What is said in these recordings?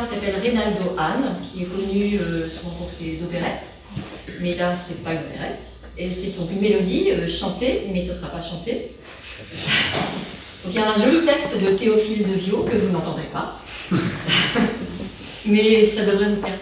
Qui s'appelle Reynaldo Hahn, qui est connu euh, souvent pour ses opérettes, mais là c'est pas une opérette. Et c'est donc une mélodie euh, chantée, mais ce sera pas chanté. Donc il y a un joli texte de Théophile de Viau que vous n'entendrez pas, mais ça devrait vous plaire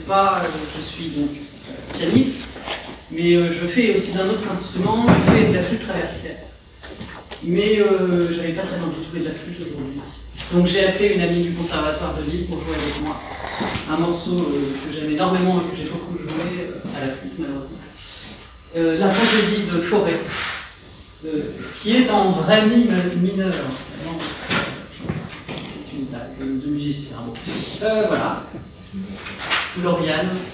pas euh, Je suis donc pianiste, mais euh, je fais aussi d'un autre instrument, je fais de la flûte traversière. Mais euh, je n'avais pas très envie de jouer de la flûte aujourd'hui. Donc j'ai appelé une amie du conservatoire de Lille pour jouer avec moi un morceau que j'aime énormément et que j'ai beaucoup joué à la flûte malheureusement. la fantaisie de Forêt, qui est en vrai mi mineur. C'est une blague de musicien. Voilà. Lauriane.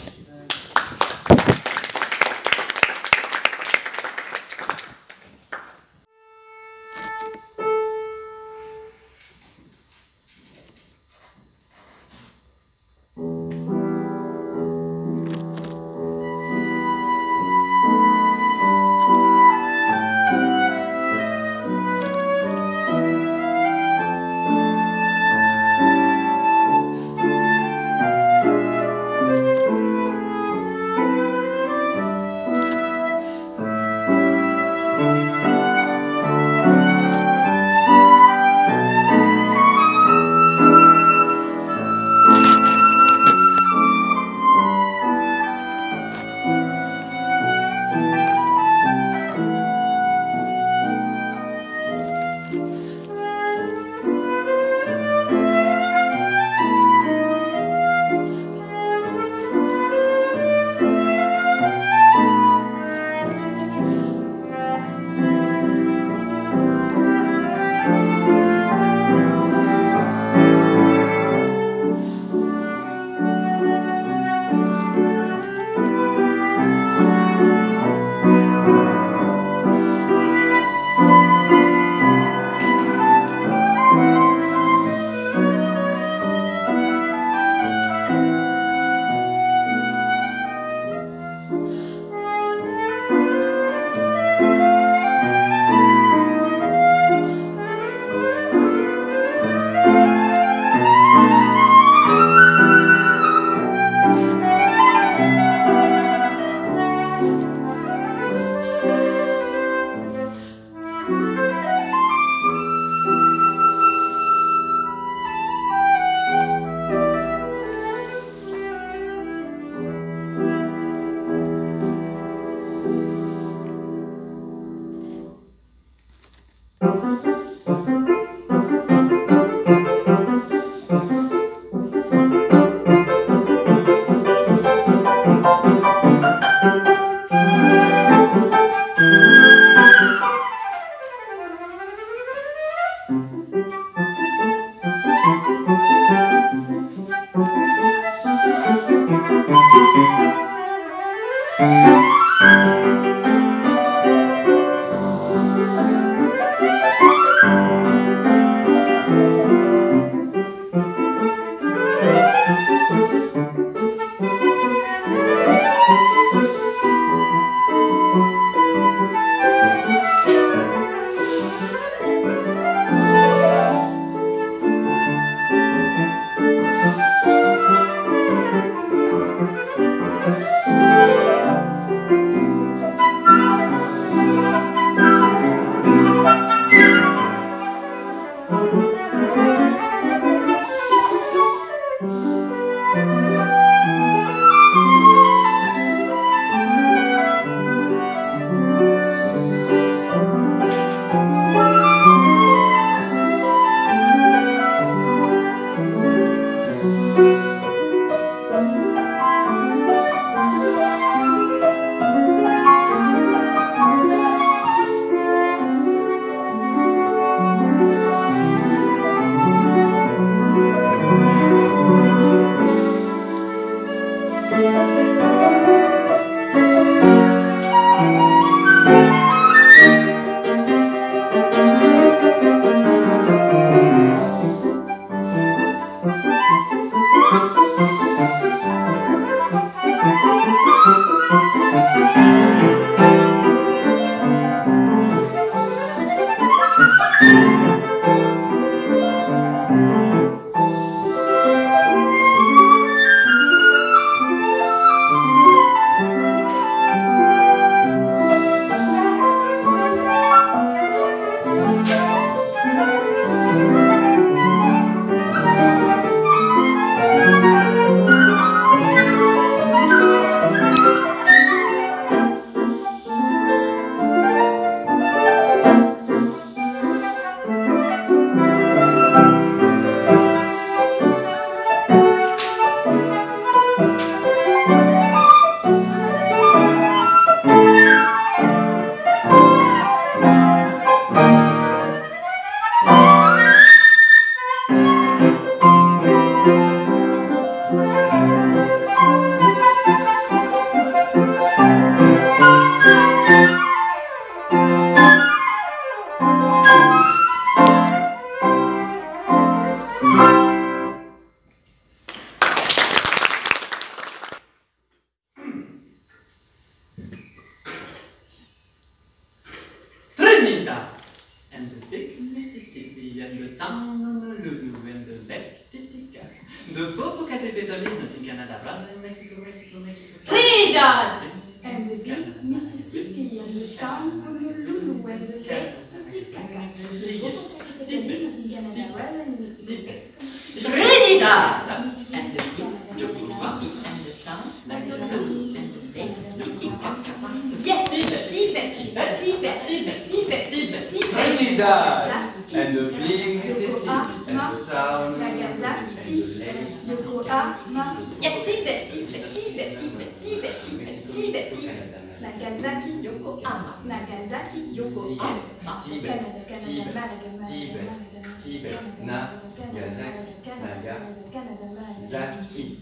Zaki.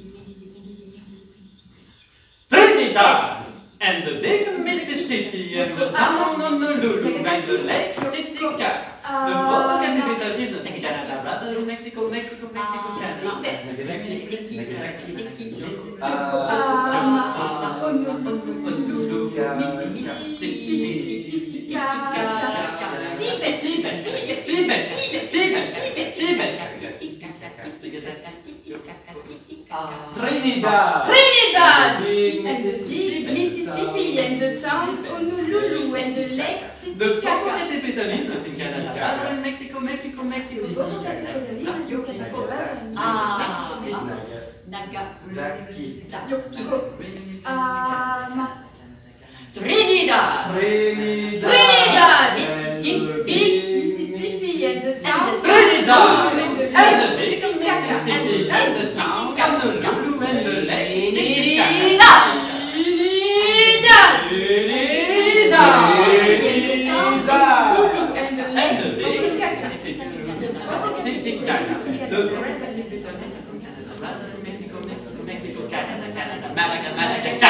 Pretty dogs! And the big Mississippi, and the town on the Lulu, and the lake Titicaca. The Bobog and the Little is the Canada, rather Mexico, Mexico, Mexico, Canada. Mississippi. Trinidad. Trinidad. Mississippi, Mississippi and the town Honolulu and the lake Titicaca. Mexico, Mexico, Mexico. Ah. ah. Naga. Ah, Trinidad. Trinidad. Trinidad. Mississippi. Mississippi and the town. Trinidad. and the lake of Mississippi, and the town, and the Lulu, and the lake. Mexico, Mexico, Mexico, Canada, Canada, Malaga, Malaga, Canada.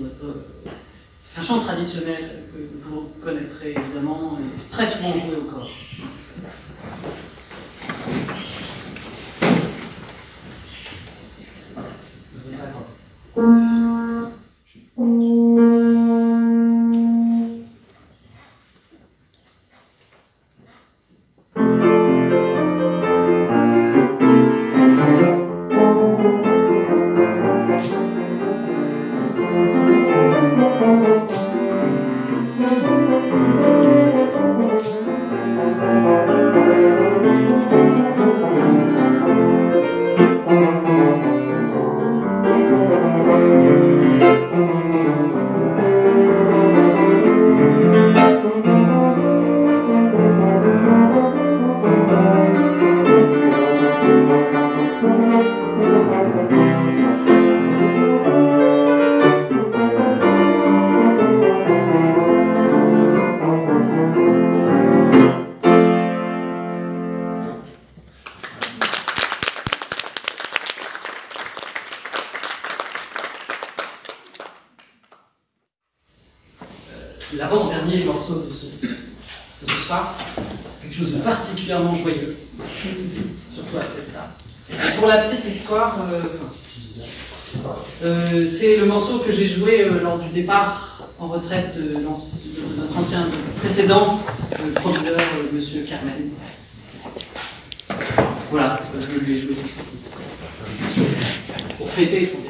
Votre un chant traditionnel que vous connaîtrez évidemment et très souvent joué au corps. Particulièrement joyeux, surtout après ça. Pour la petite histoire, euh, euh, c'est le morceau que j'ai joué euh, lors du départ en retraite de, notre ancien de précédent euh, proviseur, Monsieur Carmen. Voilà. Pour fêter son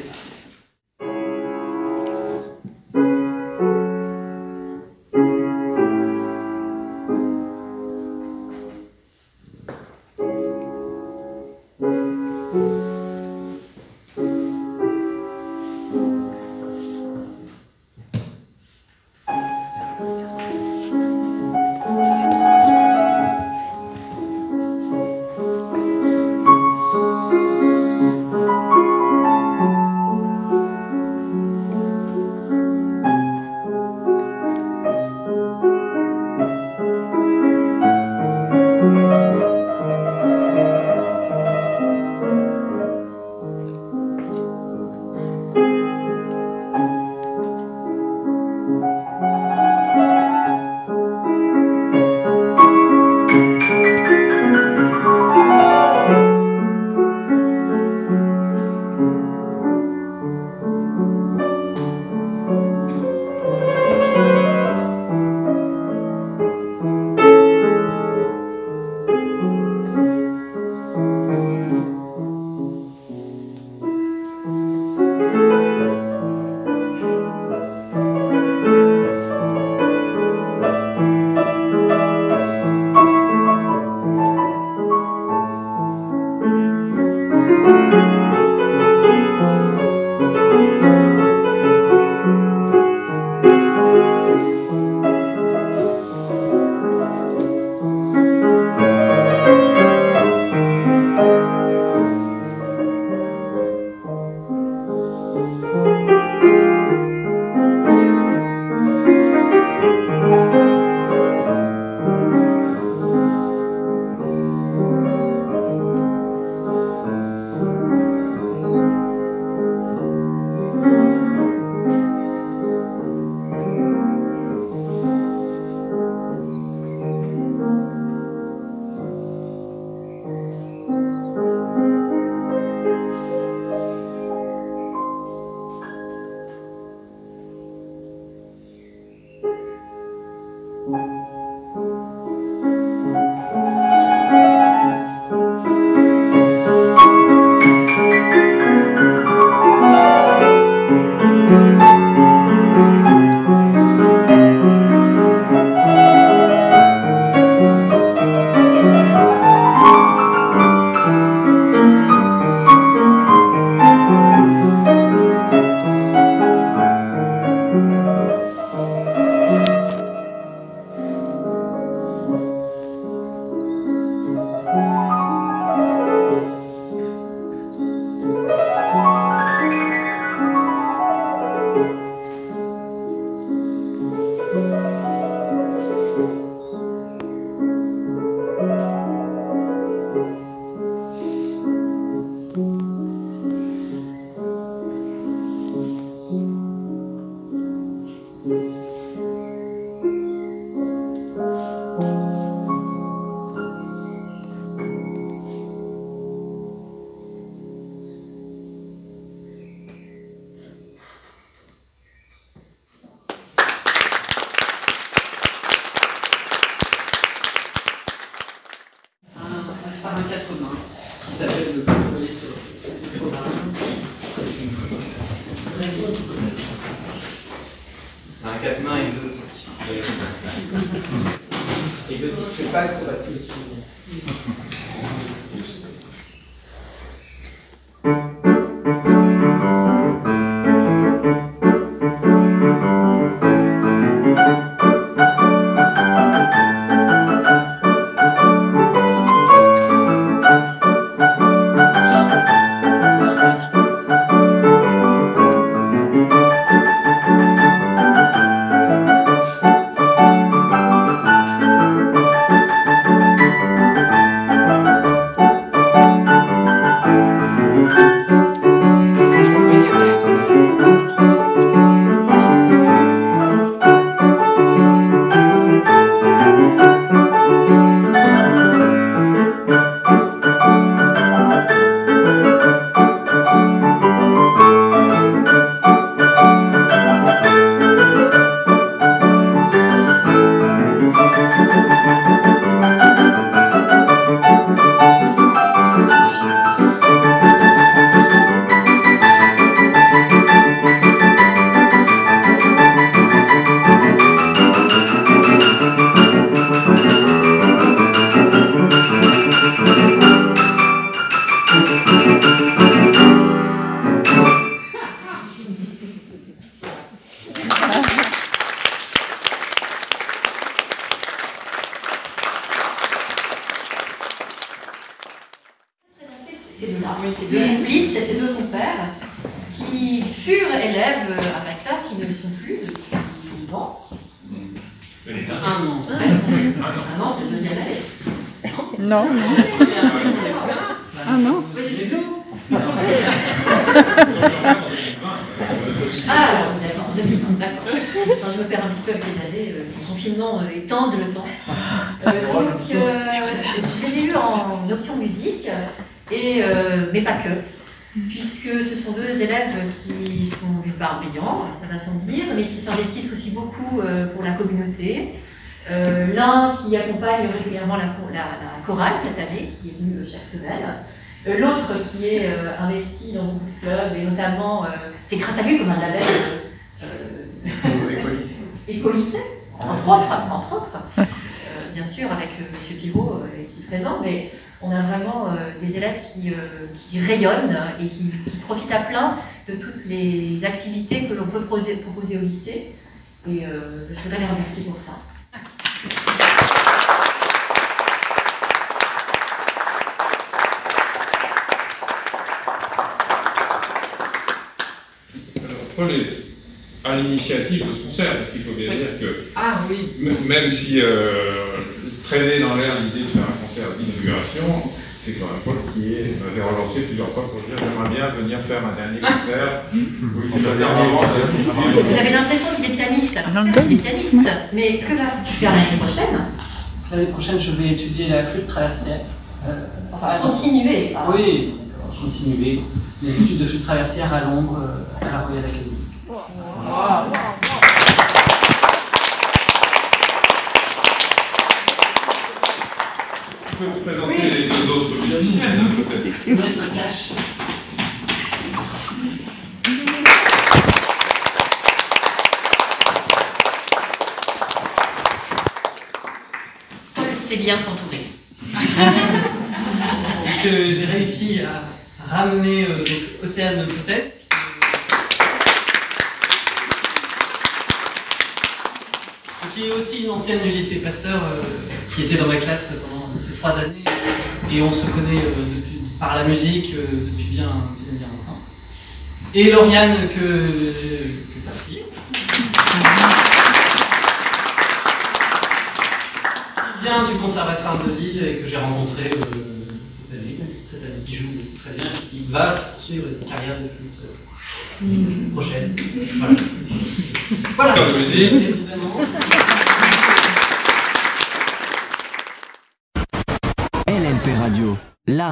chorale cette année, qui est venu chaque semaine. Euh, L'autre qui est euh, investi dans beaucoup de clubs, et notamment, euh, c'est grâce à lui qu'on a un label euh, euh, écolycée, entre autres, entre autres. Euh, bien sûr, avec euh, Monsieur Pivot euh, ici présent, mais on a vraiment euh, des élèves qui, euh, qui rayonnent et qui, qui profitent à plein de toutes les activités que l'on peut proposer, proposer au lycée. Et euh, je voudrais les remercier pour ça. Paul est à l'initiative de ce concert, parce qu'il faut bien dire que Ah oui. même si euh, traînait dans l'air l'idée de faire un concert d'inauguration, c'est quand même Paul qui est- m'avait relancé plusieurs fois pour dire j'aimerais bien venir faire un dernier concert. Oui, c'est le dernier Vous avez l'impression qu'il est pianiste, alors certes, il est pianiste, mais que vas-tu faire l'année prochaine? L'année prochaine, je vais étudier la flûte traversière. Euh, Enfin, continuer. oui, continuer les études de flûte traversière à Londres, euh, à la Royal Academy. Tu peux te présenter les deux autres musiciennes, peut-être sait bien s'entourer. Euh, j'ai réussi à ramener euh, donc, Océane Foutès. Qui est aussi une ancienne du lycée Pasteur, euh, qui était dans ma classe pendant ces trois années. Et on se connaît euh, depuis- par la musique euh, depuis bien, bien, bien longtemps. Et Lauriane que, que voici. Qui vient du conservatoire de Lille et que j'ai rencontré euh, cette année, cette année qui joue très bien, et qui va poursuivre une carrière de flûte euh, prochaine. Voilà. Voilà.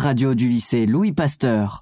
Radio du lycée Louis Pasteur.